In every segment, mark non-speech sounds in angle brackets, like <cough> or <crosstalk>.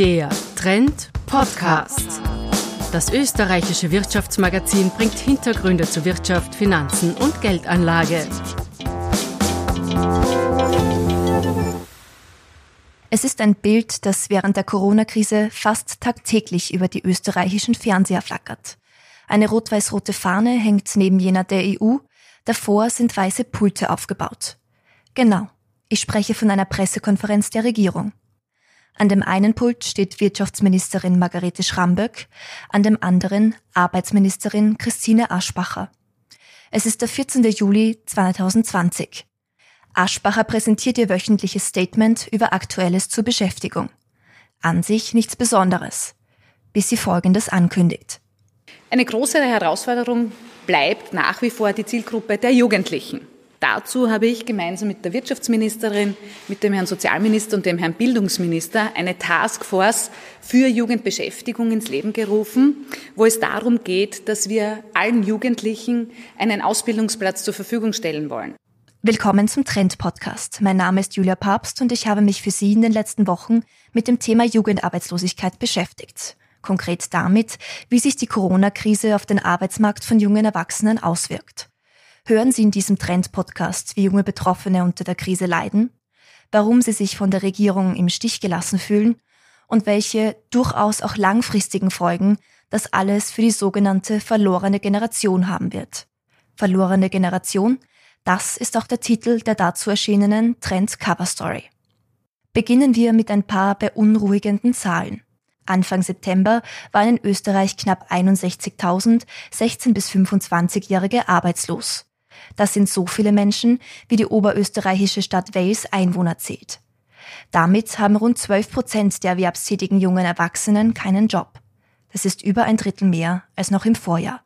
Der Trend Podcast. Das österreichische Wirtschaftsmagazin bringt Hintergründe zu Wirtschaft, Finanzen und Geldanlage. Es ist ein Bild, das während der Corona-Krise fast tagtäglich über die österreichischen Fernseher flackert. Eine rot-weiß-rote Fahne hängt neben jener der EU, davor sind weiße Pulte aufgebaut. Genau, ich spreche von einer Pressekonferenz der Regierung. An dem einen Pult steht Wirtschaftsministerin Margarete Schramböck, an dem anderen Arbeitsministerin Christine Aschbacher. Es ist der 14. Juli 2020. Aschbacher präsentiert ihr wöchentliches Statement über Aktuelles zur Beschäftigung. An sich nichts Besonderes, bis sie Folgendes ankündigt. Eine große Herausforderung bleibt nach wie vor die Zielgruppe der Jugendlichen. Dazu habe ich gemeinsam mit der Wirtschaftsministerin, mit dem Herrn Sozialminister und dem Herrn Bildungsminister eine Taskforce für Jugendbeschäftigung ins Leben gerufen, wo es darum geht, dass wir allen Jugendlichen einen Ausbildungsplatz zur Verfügung stellen wollen. Willkommen zum Trend Podcast. Mein Name ist Julia Papst und ich habe mich für Sie in den letzten Wochen mit dem Thema Jugendarbeitslosigkeit beschäftigt. Konkret damit, wie sich die Corona-Krise auf den Arbeitsmarkt von jungen Erwachsenen auswirkt. Hören Sie in diesem Trend Podcast, wie junge Betroffene unter der Krise leiden, warum sie sich von der Regierung im Stich gelassen fühlen und welche durchaus auch langfristigen Folgen das alles für die sogenannte verlorene Generation haben wird. Verlorene Generation, das ist auch der Titel der dazu erschienenen Trend Cover Story. Beginnen wir mit ein paar beunruhigenden Zahlen. Anfang September waren in Österreich knapp 61.000 16- bis 25-Jährige arbeitslos. Das sind so viele Menschen, wie die oberösterreichische Stadt Wales Einwohner zählt. Damit haben rund 12 Prozent der erwerbstätigen jungen Erwachsenen keinen Job. Das ist über ein Drittel mehr als noch im Vorjahr.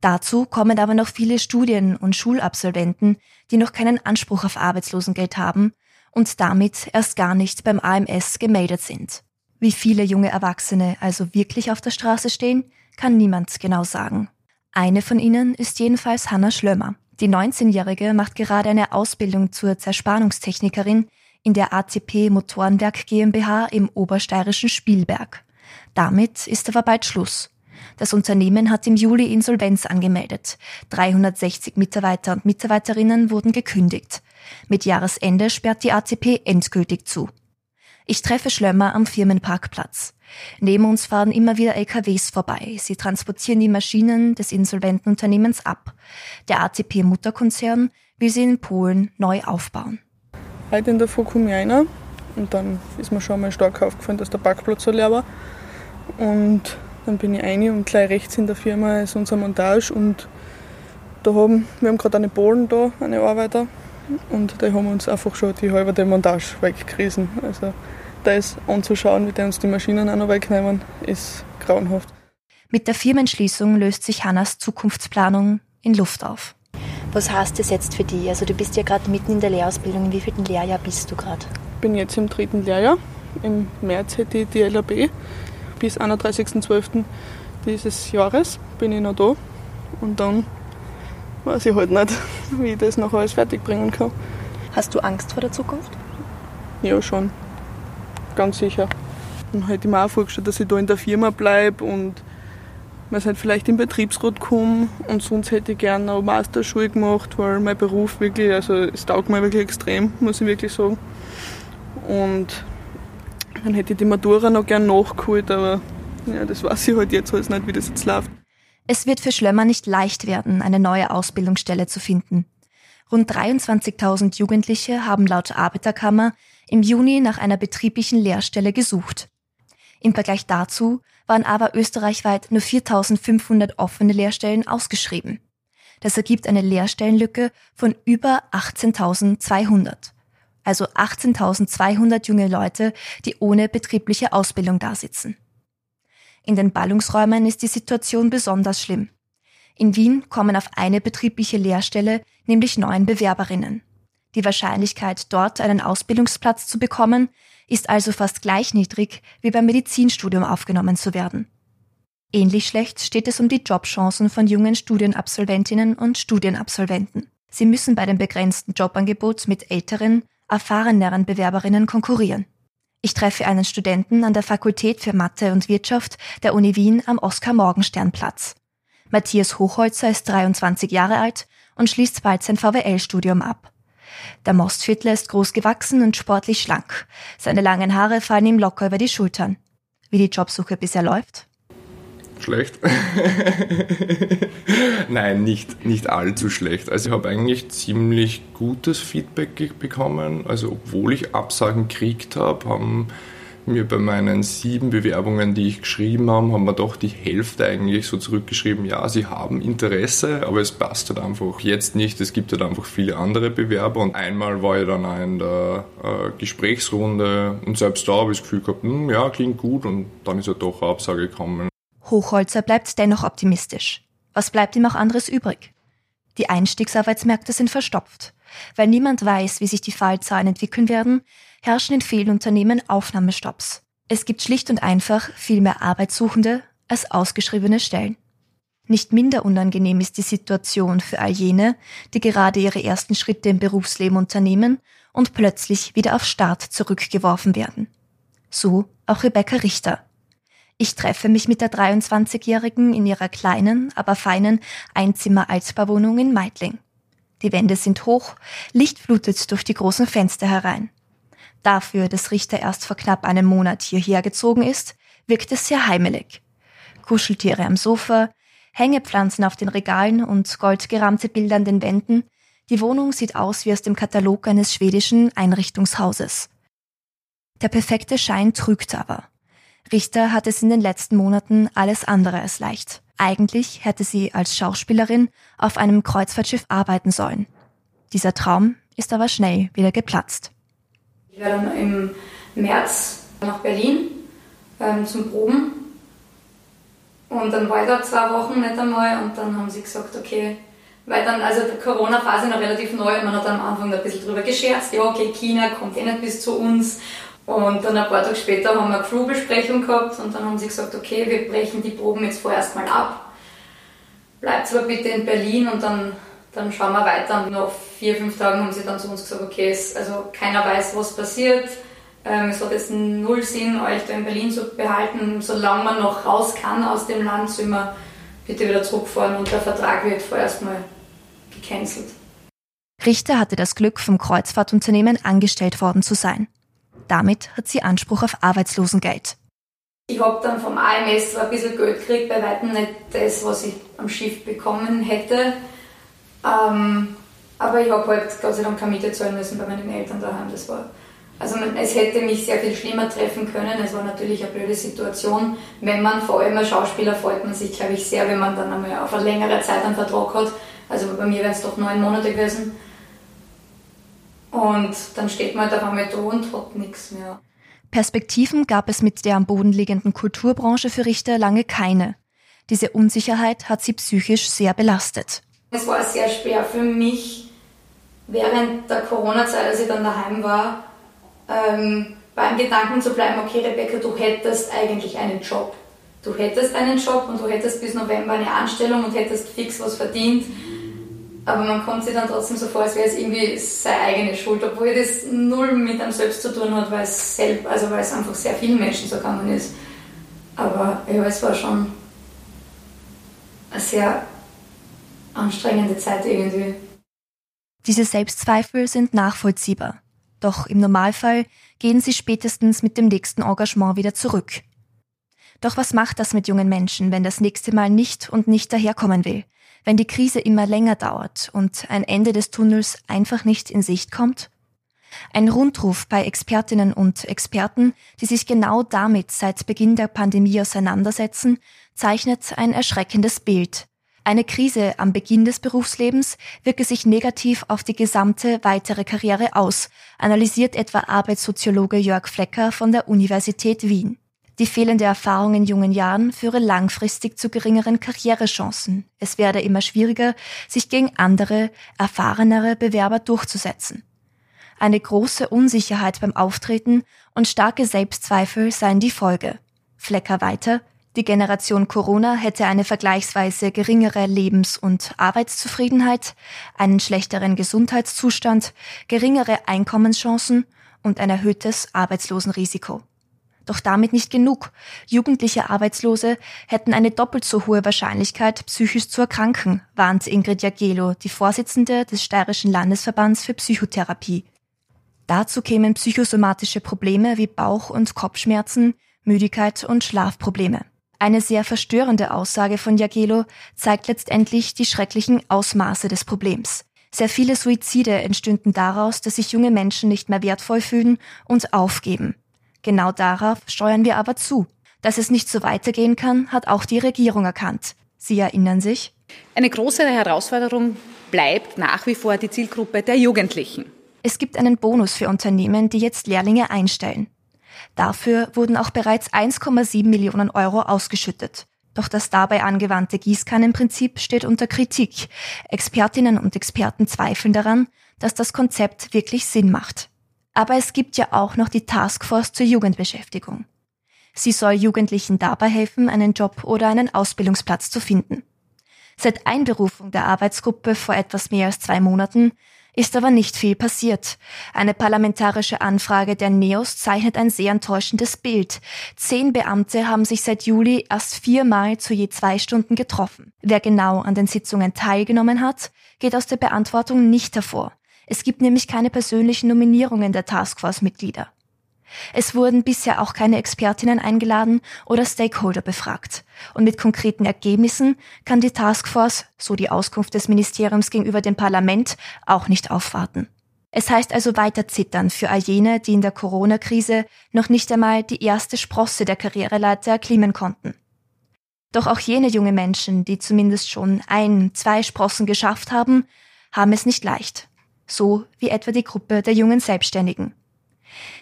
Dazu kommen aber noch viele Studien- und Schulabsolventen, die noch keinen Anspruch auf Arbeitslosengeld haben und damit erst gar nicht beim AMS gemeldet sind. Wie viele junge Erwachsene also wirklich auf der Straße stehen, kann niemand genau sagen. Eine von ihnen ist jedenfalls Hanna Schlömer. Die 19-Jährige macht gerade eine Ausbildung zur Zerspannungstechnikerin in der ACP Motorenwerk GmbH im obersteirischen Spielberg. Damit ist aber bald Schluss. Das Unternehmen hat im Juli Insolvenz angemeldet. 360 Mitarbeiter und Mitarbeiterinnen wurden gekündigt. Mit Jahresende sperrt die ACP endgültig zu. Ich treffe Schlömmer am Firmenparkplatz. Neben uns fahren immer wieder LKWs vorbei. Sie transportieren die Maschinen des insolventen Unternehmens ab. Der ACP-Mutterkonzern will sie in Polen neu aufbauen. Heute in der Früh komme ich rein und dann ist mir schon mal stark aufgefallen, dass der Parkplatz so leer war. Und dann bin ich rein und gleich rechts in der Firma ist unser Montage und da haben, wir haben gerade eine Polen da, eine Arbeiter und die haben uns einfach schon die halbe Montage weggerissen. Also das anzuschauen, wie die uns die Maschinen auch noch wegnehmen, ist grauenhaft. Mit der Firmenschließung löst sich Hannas Zukunftsplanung in Luft auf. Was heißt das jetzt für dich? Also du bist ja gerade mitten in der Lehrausbildung. In wievielten Lehrjahr bist du gerade? Ich bin jetzt im dritten Lehrjahr. Im März hätte ich die LAB. Bis 31.12. dieses Jahres bin ich noch da. Und dann weiß ich halt nicht, <laughs> wie ich das noch alles fertigbringen kann. Hast du Angst vor der Zukunft? Ja, schon. Ganz sicher. Dann hätte ich mir auch vorgestellt, dass ich da in der Firma bleibe und man halt vielleicht im Betriebsrat komme und sonst hätte ich gerne eine Masterschule gemacht, weil mein Beruf wirklich, also es taugt mir wirklich extrem, muss ich wirklich sagen. Und dann hätte ich die Matura noch gerne nachgeholt, aber ja, das weiß ich halt jetzt alles nicht, wie das jetzt läuft. Es wird für Schlömmer nicht leicht werden, eine neue Ausbildungsstelle zu finden. Rund 23.000 Jugendliche haben laut Arbeiterkammer im Juni nach einer betrieblichen Lehrstelle gesucht. Im Vergleich dazu waren aber österreichweit nur 4.500 offene Lehrstellen ausgeschrieben. Das ergibt eine Lehrstellenlücke von über 18.200. Also 18.200 junge Leute, die ohne betriebliche Ausbildung dasitzen. In den Ballungsräumen ist die Situation besonders schlimm. In Wien kommen auf eine betriebliche Lehrstelle nämlich neun Bewerberinnen. Die Wahrscheinlichkeit, dort einen Ausbildungsplatz zu bekommen, ist also fast gleich niedrig, wie beim Medizinstudium aufgenommen zu werden. Ähnlich schlecht steht es um die Jobchancen von jungen Studienabsolventinnen und Studienabsolventen. Sie müssen bei dem begrenzten Jobangebot mit älteren, erfahreneren Bewerberinnen konkurrieren. Ich treffe einen Studenten an der Fakultät für Mathe und Wirtschaft der Uni Wien am Oskar-Morgenstern-Platz. Matthias Hochholzer ist 23 Jahre alt und schließt bald sein VWL-Studium ab. Der Mostviertler ist groß gewachsen und sportlich schlank. Seine langen Haare fallen ihm locker über die Schultern. Wie die Jobsuche bisher läuft? Schlecht. <laughs> Nein, nicht, nicht allzu schlecht. Also ich habe eigentlich ziemlich gutes Feedback bekommen. Also obwohl ich Absagen gekriegt habe, haben mir bei meinen sieben Bewerbungen, die ich geschrieben habe, haben wir doch die Hälfte eigentlich so zurückgeschrieben, ja, sie haben Interesse, aber es passt halt einfach jetzt nicht. Es gibt halt einfach viele andere Bewerber und einmal war ich dann auch in der äh, Gesprächsrunde und selbst da habe ich das Gefühl gehabt, hm, ja, klingt gut und dann ist halt doch eine Absage gekommen. Hochholzer bleibt dennoch optimistisch. Was bleibt ihm auch anderes übrig? Die Einstiegsarbeitsmärkte sind verstopft. Weil niemand weiß, wie sich die Fallzahlen entwickeln werden, herrschen in vielen Unternehmen Aufnahmestopps. Es gibt schlicht und einfach viel mehr Arbeitssuchende als ausgeschriebene Stellen. Nicht minder unangenehm ist die Situation für all jene, die gerade ihre ersten Schritte im Berufsleben unternehmen und plötzlich wieder auf Start zurückgeworfen werden. So auch Rebecca Richter. Ich treffe mich mit der 23-Jährigen in ihrer kleinen, aber feinen Einzimmer-Altbauwohnung in Meidling. Die Wände sind hoch, Licht flutet durch die großen Fenster herein. Dafür, dass Richter erst vor knapp einem Monat hierher gezogen ist, wirkt es sehr heimelig. Kuscheltiere am Sofa, Hängepflanzen auf den Regalen und goldgerahmte Bilder an den Wänden. Die Wohnung sieht aus wie aus dem Katalog eines schwedischen Einrichtungshauses. Der perfekte Schein trügt aber. Richter hat es in den letzten Monaten alles andere als leicht. Eigentlich hätte sie als Schauspielerin auf einem Kreuzfahrtschiff arbeiten sollen. Dieser Traum ist aber schnell wieder geplatzt. Ich werde dann im März nach Berlin ähm, zum Proben. Und dann war ich da zwei Wochen nicht einmal und dann haben sie gesagt, okay, weil dann, also die Corona-Phase noch relativ neu und man hat dann am Anfang ein bisschen drüber gescherzt, ja okay, China kommt eh nicht bis zu uns. Und dann ein paar Tage später haben wir eine Crew-Besprechung gehabt und dann haben sie gesagt, okay, wir brechen die Proben jetzt vorerst mal ab. Bleibt zwar bitte in Berlin und dann dann schauen wir weiter. Und nach vier, fünf Tagen haben sie dann zu uns gesagt, okay, es, also keiner weiß, was passiert. Ähm, es hat jetzt null Sinn, euch da in Berlin zu behalten. Solange man noch raus kann aus dem Land, sollen wir bitte wieder zurückfahren und der Vertrag wird vorerst mal gecancelt. Richter hatte das Glück, vom Kreuzfahrtunternehmen angestellt worden zu sein. Damit hat sie Anspruch auf Arbeitslosengeld. Ich habe dann vom AMS ein bisschen Geld gekriegt, bei weitem nicht das, was ich am Schiff bekommen hätte. Ähm, aber ich habe halt sei Dank keine Miete zahlen müssen bei meinen Eltern daheim. Das war, also es hätte mich sehr viel schlimmer treffen können. Es war natürlich eine blöde Situation. Wenn man, vor allem als Schauspieler, freut man sich, glaube ich, sehr, wenn man dann einmal auf eine längere Zeit einen Vertrag hat. Also bei mir wären es doch neun Monate gewesen. Und dann steht man halt einmal da und hat nichts mehr. Perspektiven gab es mit der am Boden liegenden Kulturbranche für Richter lange keine. Diese Unsicherheit hat sie psychisch sehr belastet. Es war sehr schwer für mich, während der Corona-Zeit, als ich dann daheim war, ähm, beim Gedanken zu bleiben, okay Rebecca, du hättest eigentlich einen Job. Du hättest einen Job und du hättest bis November eine Anstellung und hättest fix was verdient. Aber man kommt sich dann trotzdem so vor, als wäre es irgendwie seine eigene Schuld, obwohl das null mit einem selbst zu tun hat, weil es, selbst, also weil es einfach sehr vielen Menschen so gegangen ist. Aber ja, es war schon eine sehr anstrengende Zeit irgendwie. Diese Selbstzweifel sind nachvollziehbar. Doch im Normalfall gehen sie spätestens mit dem nächsten Engagement wieder zurück. Doch was macht das mit jungen Menschen, wenn das nächste Mal nicht und nicht daherkommen will? Wenn die Krise immer länger dauert und ein Ende des Tunnels einfach nicht in Sicht kommt? Ein Rundruf bei Expertinnen und Experten, die sich genau damit seit Beginn der Pandemie auseinandersetzen, zeichnet ein erschreckendes Bild. Eine Krise am Beginn des Berufslebens wirke sich negativ auf die gesamte weitere Karriere aus, analysiert etwa Arbeitssoziologe Jörg Flecker von der Universität Wien. Die fehlende Erfahrung in jungen Jahren führe langfristig zu geringeren Karrierechancen. Es werde immer schwieriger, sich gegen andere, erfahrenere Bewerber durchzusetzen. Eine große Unsicherheit beim Auftreten und starke Selbstzweifel seien die Folge. Flecker weiter, die Generation Corona hätte eine vergleichsweise geringere Lebens- und Arbeitszufriedenheit, einen schlechteren Gesundheitszustand, geringere Einkommenschancen und ein erhöhtes Arbeitslosenrisiko. Doch damit nicht genug. Jugendliche Arbeitslose hätten eine doppelt so hohe Wahrscheinlichkeit, psychisch zu erkranken, warnt Ingrid Jagelo, die Vorsitzende des Steirischen Landesverbands für Psychotherapie. Dazu kämen psychosomatische Probleme wie Bauch- und Kopfschmerzen, Müdigkeit und Schlafprobleme. Eine sehr verstörende Aussage von Jagelo zeigt letztendlich die schrecklichen Ausmaße des Problems. Sehr viele Suizide entstünden daraus, dass sich junge Menschen nicht mehr wertvoll fühlen und aufgeben. Genau darauf steuern wir aber zu. Dass es nicht so weitergehen kann, hat auch die Regierung erkannt. Sie erinnern sich? Eine große Herausforderung bleibt nach wie vor die Zielgruppe der Jugendlichen. Es gibt einen Bonus für Unternehmen, die jetzt Lehrlinge einstellen. Dafür wurden auch bereits 1,7 Millionen Euro ausgeschüttet. Doch das dabei angewandte Gießkannenprinzip steht unter Kritik. Expertinnen und Experten zweifeln daran, dass das Konzept wirklich Sinn macht. Aber es gibt ja auch noch die Taskforce zur Jugendbeschäftigung. Sie soll Jugendlichen dabei helfen, einen Job oder einen Ausbildungsplatz zu finden. Seit Einberufung der Arbeitsgruppe vor etwas mehr als zwei Monaten ist aber nicht viel passiert. Eine parlamentarische Anfrage der NEOS zeichnet ein sehr enttäuschendes Bild. Zehn Beamte haben sich seit Juli erst viermal zu je zwei Stunden getroffen. Wer genau an den Sitzungen teilgenommen hat, geht aus der Beantwortung nicht hervor. Es gibt nämlich keine persönlichen Nominierungen der Taskforce-Mitglieder. Es wurden bisher auch keine Expertinnen eingeladen oder Stakeholder befragt. Und mit konkreten Ergebnissen kann die Taskforce, so die Auskunft des Ministeriums gegenüber dem Parlament, auch nicht aufwarten. Es heißt also weiter zittern für all jene, die in der Corona-Krise noch nicht einmal die erste Sprosse der Karriereleiter erklimmen konnten. Doch auch jene junge Menschen, die zumindest schon ein, zwei Sprossen geschafft haben, haben es nicht leicht so wie etwa die Gruppe der jungen Selbstständigen.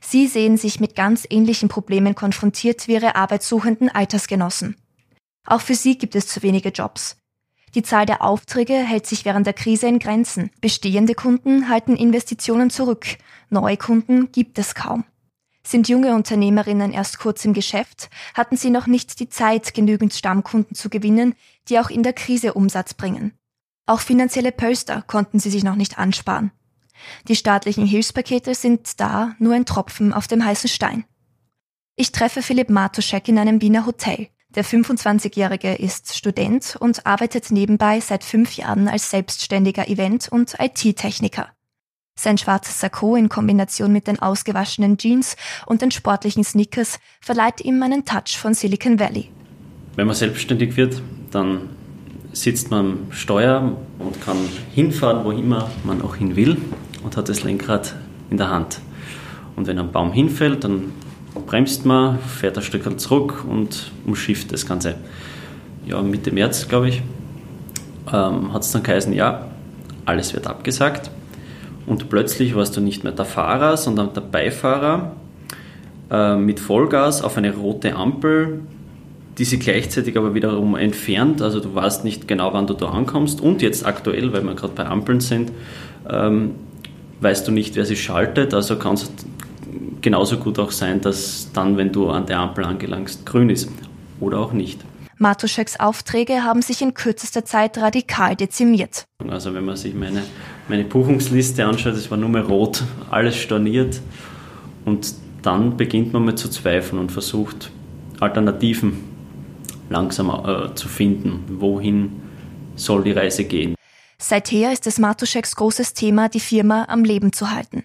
Sie sehen sich mit ganz ähnlichen Problemen konfrontiert wie ihre arbeitssuchenden Altersgenossen. Auch für sie gibt es zu wenige Jobs. Die Zahl der Aufträge hält sich während der Krise in Grenzen. Bestehende Kunden halten Investitionen zurück. Neue Kunden gibt es kaum. Sind junge Unternehmerinnen erst kurz im Geschäft, hatten sie noch nicht die Zeit, genügend Stammkunden zu gewinnen, die auch in der Krise Umsatz bringen. Auch finanzielle Pölster konnten sie sich noch nicht ansparen. Die staatlichen Hilfspakete sind da nur ein Tropfen auf dem heißen Stein. Ich treffe Philipp Matuschek in einem Wiener Hotel. Der 25-Jährige ist Student und arbeitet nebenbei seit fünf Jahren als selbstständiger Event- und IT-Techniker. Sein schwarzes Sakko in Kombination mit den ausgewaschenen Jeans und den sportlichen Sneakers verleiht ihm einen Touch von Silicon Valley. Wenn man selbstständig wird, dann sitzt man am Steuer und kann hinfahren, wo immer man auch hin will und hat das Lenkrad in der Hand. Und wenn ein Baum hinfällt, dann bremst man, fährt ein Stück zurück und umschifft das Ganze. Ja, Mitte März, glaube ich, ähm, hat es dann geheißen, ja, alles wird abgesagt. Und plötzlich warst du nicht mehr der Fahrer, sondern der Beifahrer äh, mit Vollgas auf eine rote Ampel die sich gleichzeitig aber wiederum entfernt. Also du weißt nicht genau, wann du da ankommst. Und jetzt aktuell, weil wir gerade bei Ampeln sind, ähm, weißt du nicht, wer sie schaltet. Also kann es genauso gut auch sein, dass dann, wenn du an der Ampel angelangst, grün ist. Oder auch nicht. Matuscheks Aufträge haben sich in kürzester Zeit radikal dezimiert. Also wenn man sich meine, meine Buchungsliste anschaut, es war nur mehr rot, alles storniert. Und dann beginnt man mal zu zweifeln und versucht Alternativen langsam äh, zu finden. Wohin soll die Reise gehen? Seither ist es Matuscheks großes Thema, die Firma am Leben zu halten.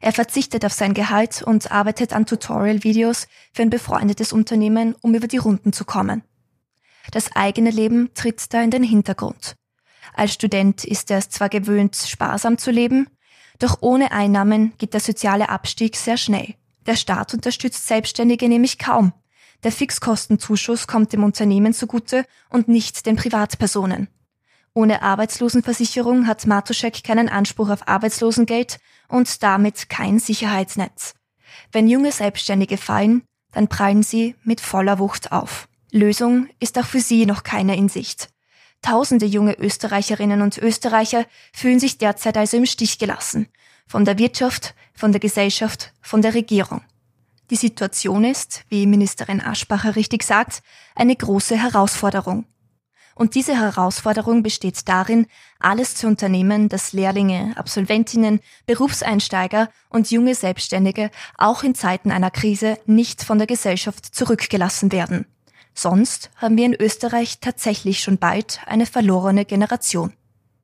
Er verzichtet auf sein Gehalt und arbeitet an Tutorial-Videos für ein befreundetes Unternehmen, um über die Runden zu kommen. Das eigene Leben tritt da in den Hintergrund. Als Student ist er es zwar gewöhnt, sparsam zu leben, doch ohne Einnahmen geht der soziale Abstieg sehr schnell. Der Staat unterstützt Selbstständige nämlich kaum. Der Fixkostenzuschuss kommt dem Unternehmen zugute und nicht den Privatpersonen. Ohne Arbeitslosenversicherung hat Matuschek keinen Anspruch auf Arbeitslosengeld und damit kein Sicherheitsnetz. Wenn junge Selbstständige fallen, dann prallen sie mit voller Wucht auf. Lösung ist auch für sie noch keine in Sicht. Tausende junge Österreicherinnen und Österreicher fühlen sich derzeit also im Stich gelassen. Von der Wirtschaft, von der Gesellschaft, von der Regierung. Die Situation ist, wie Ministerin Aschbacher richtig sagt, eine große Herausforderung. Und diese Herausforderung besteht darin, alles zu unternehmen, dass Lehrlinge, Absolventinnen, Berufseinsteiger und junge Selbstständige auch in Zeiten einer Krise nicht von der Gesellschaft zurückgelassen werden. Sonst haben wir in Österreich tatsächlich schon bald eine verlorene Generation.